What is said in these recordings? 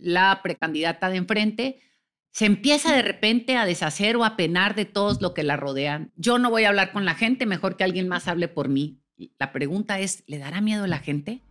la precandidata de enfrente, se empieza de repente a deshacer o a penar de todos lo que la rodean. Yo no voy a hablar con la gente, mejor que alguien más hable por mí. La pregunta es, ¿le dará miedo a la gente?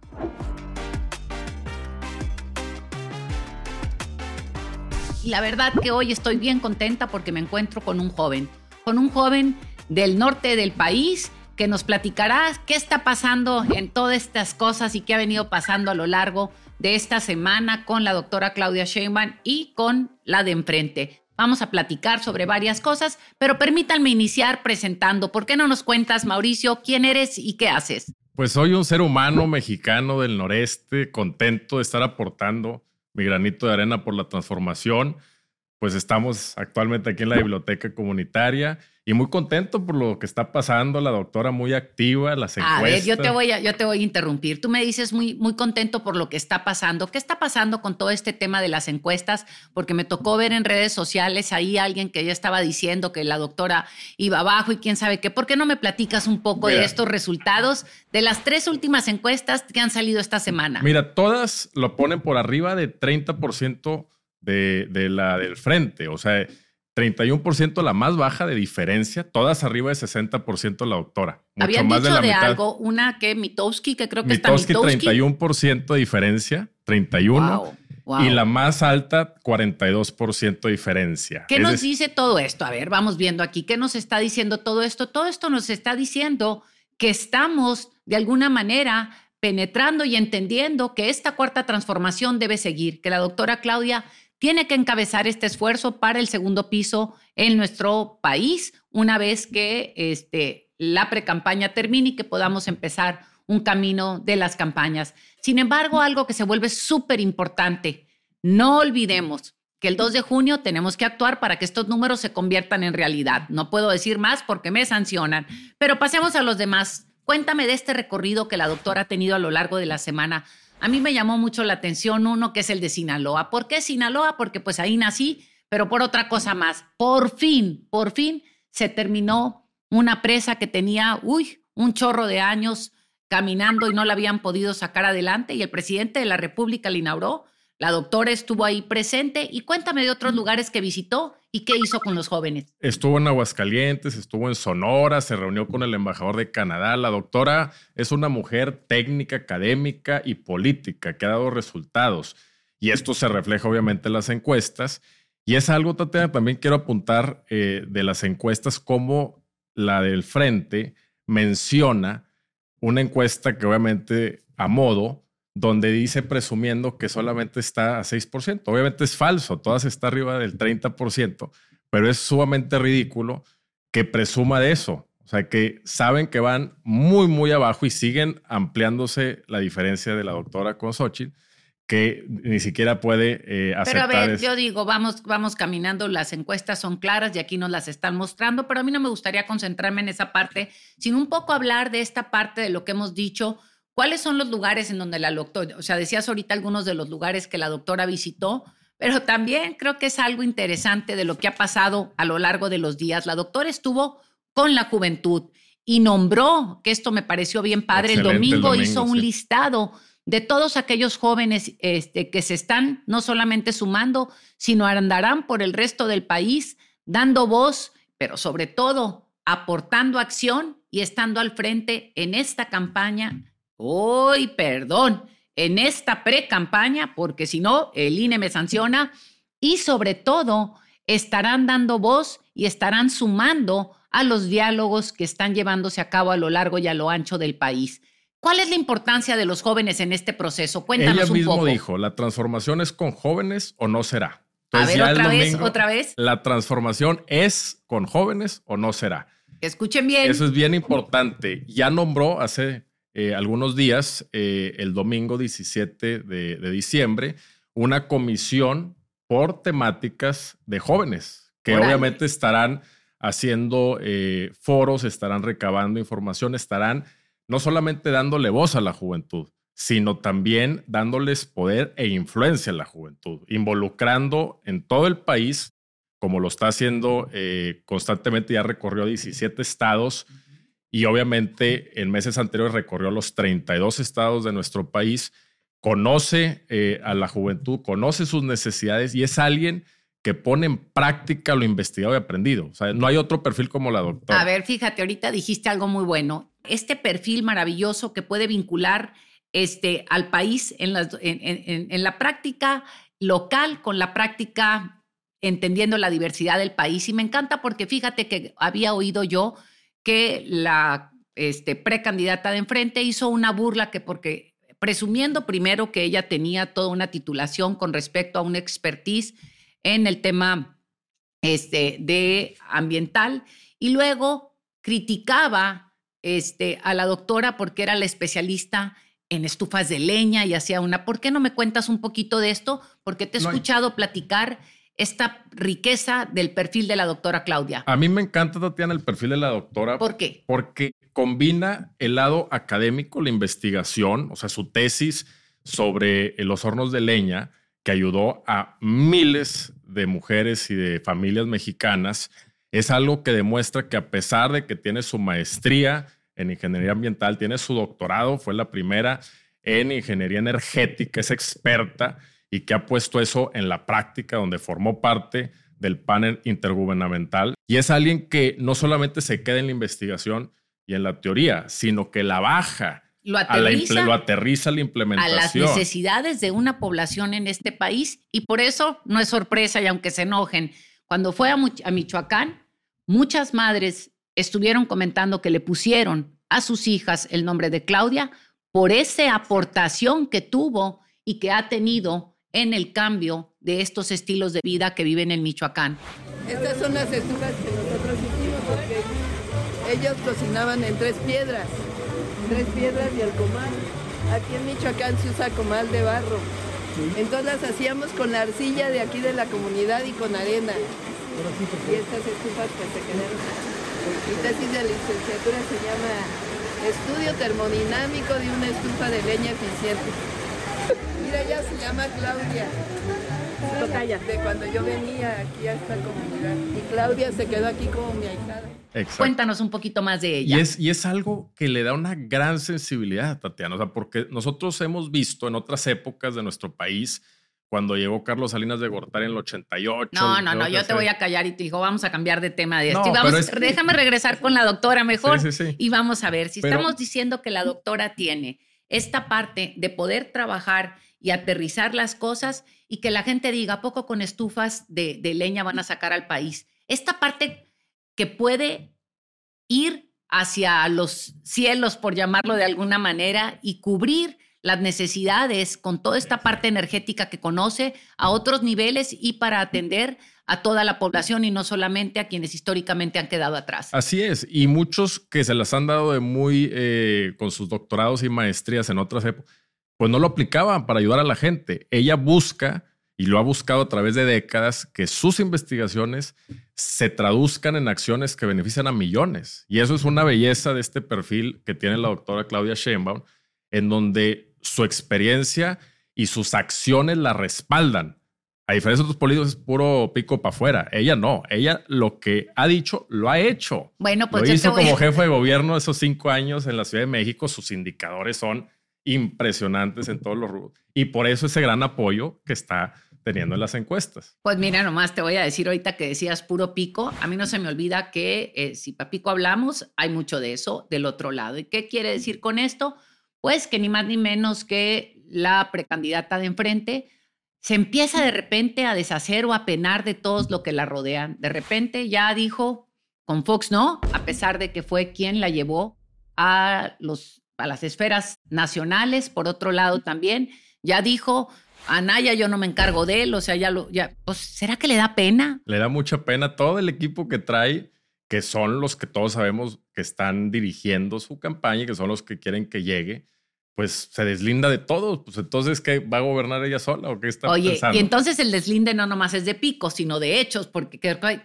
La verdad que hoy estoy bien contenta porque me encuentro con un joven, con un joven del norte del país que nos platicará qué está pasando en todas estas cosas y qué ha venido pasando a lo largo de esta semana con la doctora Claudia Sheinbaum y con la de enfrente. Vamos a platicar sobre varias cosas, pero permítanme iniciar presentando. ¿Por qué no nos cuentas, Mauricio, quién eres y qué haces? Pues soy un ser humano mexicano del noreste, contento de estar aportando mi granito de arena por la transformación. Pues estamos actualmente aquí en la biblioteca comunitaria y muy contento por lo que está pasando, la doctora muy activa, las encuestas. A ver, yo te voy a, yo te voy a interrumpir. Tú me dices muy, muy contento por lo que está pasando. ¿Qué está pasando con todo este tema de las encuestas? Porque me tocó ver en redes sociales ahí alguien que ya estaba diciendo que la doctora iba abajo y quién sabe qué. ¿Por qué no me platicas un poco de estos resultados de las tres últimas encuestas que han salido esta semana? Mira, todas lo ponen por arriba de 30% de, de la del frente. O sea, 31% la más baja de diferencia, todas arriba de 60% la doctora. Mucho Habían más dicho de, la de algo, una que Mitowski, que creo que Mitowski, está Mitowski. 31% de diferencia, 31. Y la más alta, 42% de diferencia. ¿Qué nos dice todo esto? A ver, vamos viendo aquí. ¿Qué nos está diciendo todo esto? Todo esto nos está diciendo que estamos, de alguna manera, penetrando y entendiendo que esta cuarta transformación debe seguir, que la doctora Claudia tiene que encabezar este esfuerzo para el segundo piso en nuestro país una vez que este, la precampaña termine y que podamos empezar un camino de las campañas. Sin embargo, algo que se vuelve súper importante, no olvidemos que el 2 de junio tenemos que actuar para que estos números se conviertan en realidad. No puedo decir más porque me sancionan, pero pasemos a los demás. Cuéntame de este recorrido que la doctora ha tenido a lo largo de la semana a mí me llamó mucho la atención uno que es el de Sinaloa. ¿Por qué Sinaloa? Porque pues ahí nací, pero por otra cosa más. Por fin, por fin se terminó una presa que tenía, uy, un chorro de años caminando y no la habían podido sacar adelante y el presidente de la República la inauguró. La doctora estuvo ahí presente y cuéntame de otros lugares que visitó y qué hizo con los jóvenes. Estuvo en Aguascalientes, estuvo en Sonora, se reunió con el embajador de Canadá. La doctora es una mujer técnica, académica y política que ha dado resultados. Y esto se refleja obviamente en las encuestas. Y es algo, Tatiana, también quiero apuntar eh, de las encuestas como la del Frente menciona una encuesta que obviamente a modo donde dice presumiendo que solamente está a 6%. Obviamente es falso, todas está arriba del 30%, pero es sumamente ridículo que presuma de eso. O sea, que saben que van muy, muy abajo y siguen ampliándose la diferencia de la doctora con Xochitl, que ni siquiera puede eh, aceptar. Pero a ver, yo digo, vamos, vamos caminando, las encuestas son claras y aquí nos las están mostrando, pero a mí no me gustaría concentrarme en esa parte, sino un poco hablar de esta parte de lo que hemos dicho ¿Cuáles son los lugares en donde la doctora, o sea, decías ahorita algunos de los lugares que la doctora visitó, pero también creo que es algo interesante de lo que ha pasado a lo largo de los días. La doctora estuvo con la juventud y nombró, que esto me pareció bien padre, el domingo, hizo un listado de todos aquellos jóvenes este, que se están no solamente sumando, sino andarán por el resto del país dando voz, pero sobre todo aportando acción y estando al frente en esta campaña Uy, perdón, en esta pre-campaña, porque si no, el INE me sanciona. Y sobre todo, estarán dando voz y estarán sumando a los diálogos que están llevándose a cabo a lo largo y a lo ancho del país. ¿Cuál es la importancia de los jóvenes en este proceso? Cuéntanos Ella un mismo dijo, ¿la transformación es con jóvenes o no será? a ver, otra vez, otra vez. ¿La transformación es con jóvenes o no será? Escuchen bien. Eso es bien importante. Ya nombró hace eh, algunos días, eh, el domingo 17 de, diciembre, una comisión por temáticas de jóvenes, que obviamente estarán haciendo eh, foros, estarán recabando información, estarán no solamente dándole voz a la juventud, sino también dándoles poder e influencia a la juventud, involucrando en todo el país, como lo está haciendo constantemente, ya recorrió 17 estados y obviamente en meses anteriores recorrió los 32 estados de nuestro país conoce eh, a la juventud, conoce sus necesidades y es alguien que pone en práctica lo investigado y aprendido. O sea, no hay otro perfil como la doctora. A ver, fíjate, ahorita dijiste algo muy bueno. Este perfil maravilloso que puede vincular este, al país en, en la práctica local con la práctica entendiendo la diversidad del país. Y me encanta porque fíjate que había oído yo que la este, precandidata de enfrente hizo una burla que porque presumiendo primero que ella tenía toda una titulación con respecto a una expertise en el tema este, de ambiental y luego criticaba este, a la doctora porque era la especialista en estufas de leña y hacía una. ¿Por qué no me cuentas un poquito de esto? Porque te he escuchado platicar esta riqueza del perfil de la doctora Claudia. A mí me encanta, Tatiana, el perfil de la doctora. ¿Por qué? Porque combina el lado académico, la investigación, o sea, su tesis sobre los hornos de leña, que ayudó a miles de mujeres y de familias mexicanas, es algo que demuestra que a pesar de que tiene su maestría en ingeniería ambiental, tiene su doctorado, fue la primera en ingeniería energética, es experta y que ha puesto eso en la práctica, donde formó parte del panel intergubernamental. Y es alguien que no solamente se queda en la investigación y en la teoría, sino que la baja. Lo aterriza, a la, lo aterriza la implementación. A las necesidades de una población en este país. Y por eso no es sorpresa, y aunque se enojen, cuando fue a, a Michoacán, muchas madres estuvieron comentando que le pusieron a sus hijas el nombre de Claudia por esa aportación que tuvo y que ha tenido en el cambio de estos estilos de vida que viven en Michoacán. Estas son las estufas que nosotros hicimos porque ellos cocinaban en tres piedras, tres piedras y el comal. Aquí en Michoacán se usa comal de barro. Entonces las hacíamos con la arcilla de aquí de la comunidad y con arena. Y estas estufas que se quedaron. Mi tesis de licenciatura se llama Estudio termodinámico de una estufa de leña eficiente. Mira, ella se llama Claudia. De cuando yo venía aquí a esta comunidad. Y Claudia se quedó aquí como mi ahijada. Cuéntanos un poquito más de ella. Y es, y es algo que le da una gran sensibilidad, Tatiana, o sea, porque nosotros hemos visto en otras épocas de nuestro país, cuando llegó Carlos Salinas de Gortari en el 88. No, no, no, yo te voy a callar y te digo, vamos a cambiar de tema de esto. vamos, Déjame regresar con la doctora mejor sí, sí, y vamos a ver, si estamos diciendo que la doctora tiene esta parte de poder trabajar y aterrizar las cosas y que la gente diga, poco con estufas de, leña van a sacar al país? Esta parte que puede ir hacia los cielos, por llamarlo de alguna manera, y cubrir las necesidades con toda esta parte energética que conoce a otros niveles y para atender a toda la población y no solamente a quienes históricamente han quedado atrás. Así es, y muchos que se las han dado de muy eh, con sus doctorados y maestrías en otras épocas pues no lo aplicaban para ayudar a la gente. Ella busca, y lo ha buscado a través de décadas, que sus investigaciones se traduzcan en acciones que benefician a millones. Y eso es una belleza de este perfil que tiene la doctora Claudia Sheinbaum, en donde su experiencia y sus acciones la respaldan. A diferencia de otros políticos es puro pico para afuera. Ella no. Ella lo que ha dicho, lo ha hecho. Bueno, pues lo hizo como jefe de gobierno esos cinco años en la Ciudad de México. Sus indicadores son impresionantes en todos los rubros. Y por eso ese gran apoyo que está teniendo en las encuestas. Pues mira, nomás te voy a decir ahorita que decías puro pico. A mí no se me olvida que eh, si para pico hablamos, hay mucho de eso del otro lado. ¿Y qué quiere decir con esto? Pues que ni más ni menos que la precandidata de enfrente se empieza de repente a deshacer o a penar de todos lo que la rodean. De repente ya dijo, con Fox no, a pesar de que fue quien la llevó a los a las esferas nacionales, por otro lado también, ya dijo, Anaya yo no me encargo de él, o sea, ya lo, ya, pues, ¿será que le da pena? Le da mucha pena todo el equipo que trae, que son los que todos sabemos que están dirigiendo su campaña y que son los que quieren que llegue, pues se deslinda de todos, pues entonces, ¿qué va a gobernar ella sola o qué está Oye, y entonces el deslinde no nomás es de pico, sino de hechos, porque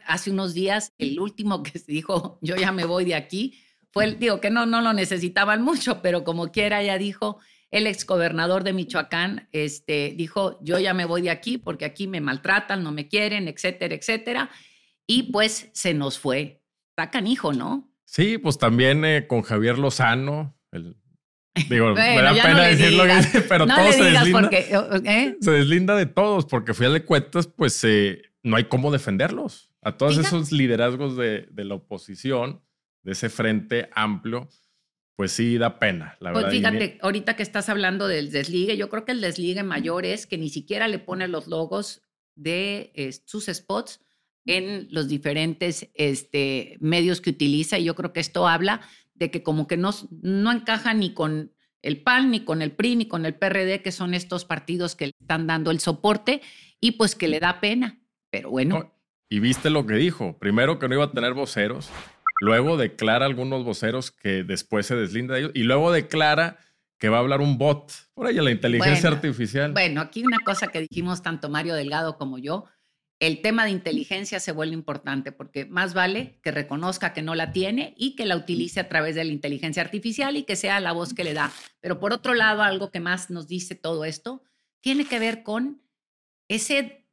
hace unos días el último que se dijo, yo ya me voy de aquí, fue, digo que no, no lo necesitaban mucho, pero como quiera ya dijo, el exgobernador de Michoacán este, dijo, yo ya me voy de aquí porque aquí me maltratan, no me quieren, etcétera, etcétera. Y pues se nos fue. Está canijo, ¿no? Sí, pues también eh, con Javier Lozano, el Digo, me da pena decir lo que dice, pero todo se deslinda. ¿eh? Se deslinda de todos, porque fui de cuentas, pues eh, no hay cómo defenderlos. A todos esos liderazgos de, la oposición, de ese frente amplio, pues sí da pena, la pues verdad. Fíjate, ahorita que estás hablando del desligue, yo creo que el desligue mayor es que ni siquiera le pone los logos de sus spots en los diferentes este, medios que utiliza. Y yo creo que esto habla de que como que no, no encaja ni con el PAN, ni con el PRI, ni con el PRD, que son estos partidos que le están dando el soporte y pues que le da pena. Pero bueno. y viste lo que dijo. Primero que no iba a tener voceros, luego declara algunos voceros que después se deslinda de ellos y luego declara que va a hablar un bot. Por ahí, la inteligencia artificial. Bueno, aquí una cosa que dijimos tanto Mario Delgado como yo, el tema de inteligencia se vuelve importante porque más vale que reconozca que no la tiene y que la utilice a través de la inteligencia artificial y que sea la voz que le da. Pero por otro lado, algo que más nos dice todo esto tiene que ver con ese,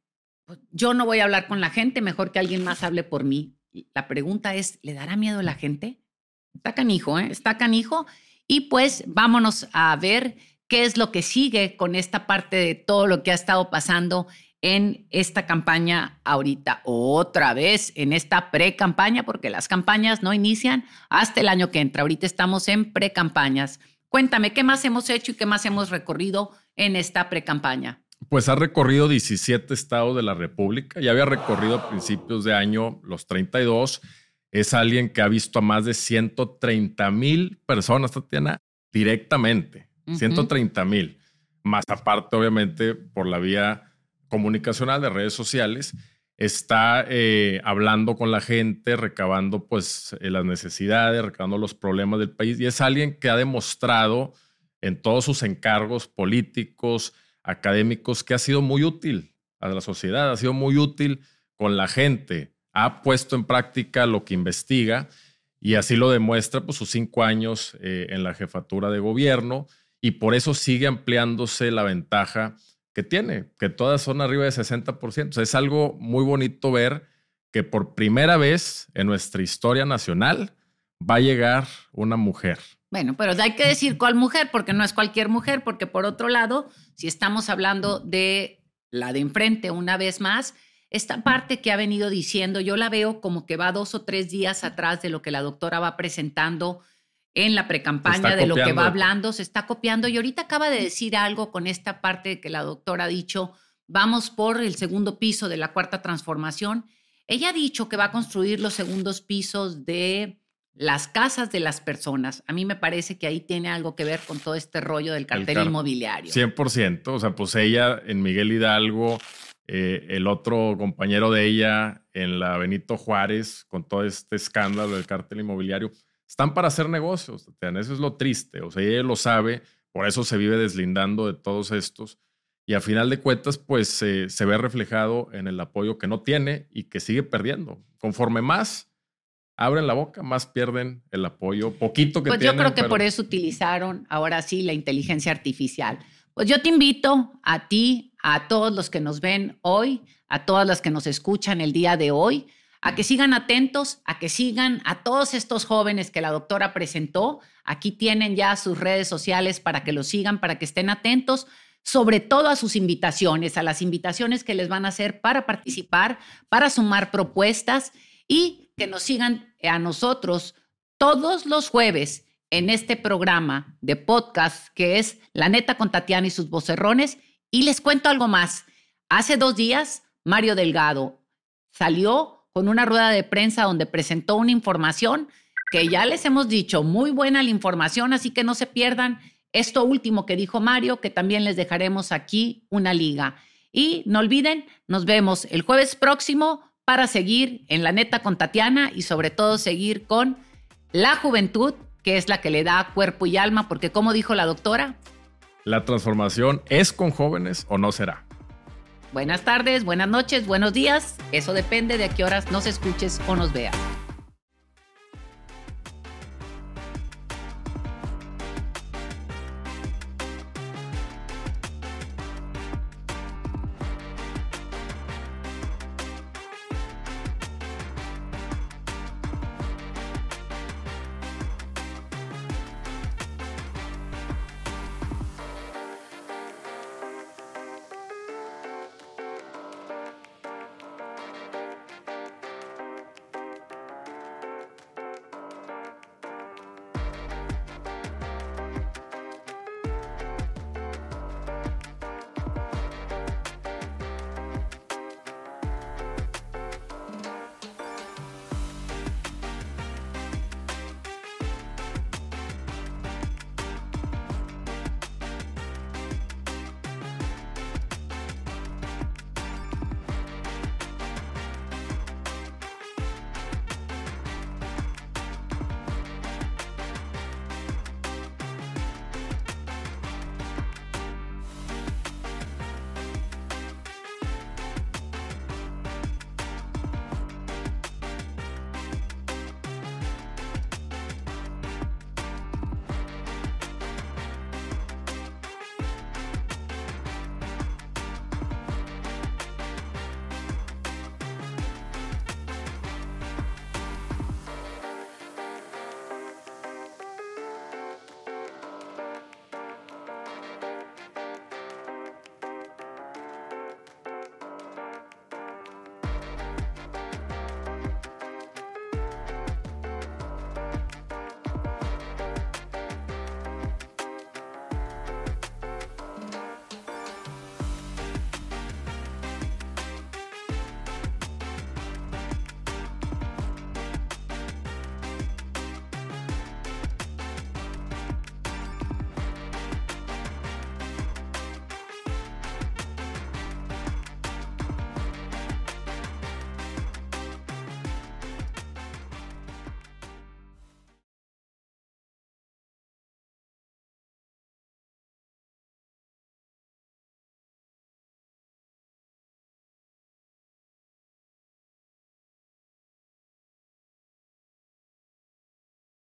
pues, yo no voy a hablar con la gente, mejor que alguien más hable por mí. La pregunta es, ¿le dará miedo a la gente? Está canijo, ¿eh? Está canijo. Y pues vámonos a ver qué es lo que sigue con esta parte de todo lo que ha estado pasando en esta campaña ahorita, otra vez en esta pre-campaña, porque las campañas no inician hasta el año que entra. Ahorita estamos en pre-campañas. Cuéntame, ¿qué más hemos hecho y qué más hemos recorrido en esta pre-campaña? Pues ha recorrido 17 estados de la República. Ya había recorrido a principios de año los 32. Es alguien que ha visto a más de 130 mil personas, Tatiana, directamente. 130 mil. Más aparte, obviamente, por la vía comunicacional de redes sociales, está eh, hablando con la gente, recabando pues eh, las necesidades, recabando los problemas del país y es alguien que ha demostrado en todos sus encargos políticos, académicos, que ha sido muy útil a la sociedad, ha sido muy útil con la gente, ha puesto en práctica lo que investiga y así lo demuestra pues, sus cinco años eh, en la jefatura de gobierno y por eso sigue ampliándose la ventaja que tiene, que todas son arriba de 60%. es algo muy bonito ver que por primera vez en nuestra historia nacional va a llegar una mujer. Bueno, pero hay que decir cuál mujer, porque no es cualquier mujer, porque por otro lado, si estamos hablando de la de enfrente una vez más, esta parte que ha venido diciendo, yo la veo como que va dos o tres días atrás de lo que la doctora va presentando en la precampaña de lo que va hablando, se está copiando y ahorita acaba de decir algo con esta parte que la doctora ha dicho, vamos por el segundo piso de la cuarta transformación. Ella ha dicho que va a construir los segundos pisos de las casas de las personas. A mí me parece que ahí tiene algo que ver con todo este rollo del cartel inmobiliario. 100%, o sea, pues ella en Miguel Hidalgo, eh, el otro compañero de ella en la Benito Juárez, con todo este escándalo del cartel inmobiliario están para hacer negocios, Eso es lo triste. O sea, ella lo sabe, por eso se vive deslindando de todos estos. Y a final de cuentas, pues se ve reflejado en el apoyo que no tiene y que sigue perdiendo. Conforme más abren la boca, más pierden el apoyo, poquito que pues tienen. Pues yo creo que por eso utilizaron ahora sí la inteligencia artificial. Pues yo te invito a ti, a todos los que nos ven hoy, a todas las que nos escuchan el día de hoy, a que sigan atentos, a que sigan a todos estos jóvenes que la doctora presentó. Aquí tienen ya sus redes sociales para que los sigan, para que estén atentos, sobre todo a sus invitaciones, a las invitaciones que les van a hacer para participar, para sumar propuestas y que nos sigan a nosotros todos los jueves en este programa de podcast que es La Neta con Tatiana y sus vocerrones. Y les cuento algo más. Hace dos días, Mario Delgado salió con una rueda de prensa donde presentó una información que ya les hemos dicho, muy buena la información, así que no se pierdan esto último que dijo Mario, que también les dejaremos aquí una liga. Y no olviden, nos vemos el jueves próximo para seguir en la neta con Tatiana y sobre todo seguir con la juventud, que es la que le da cuerpo y alma, porque como dijo la doctora, la transformación es con jóvenes o no será. Buenas tardes, buenas noches, buenos días. Eso depende de a qué horas nos escuches o nos veas.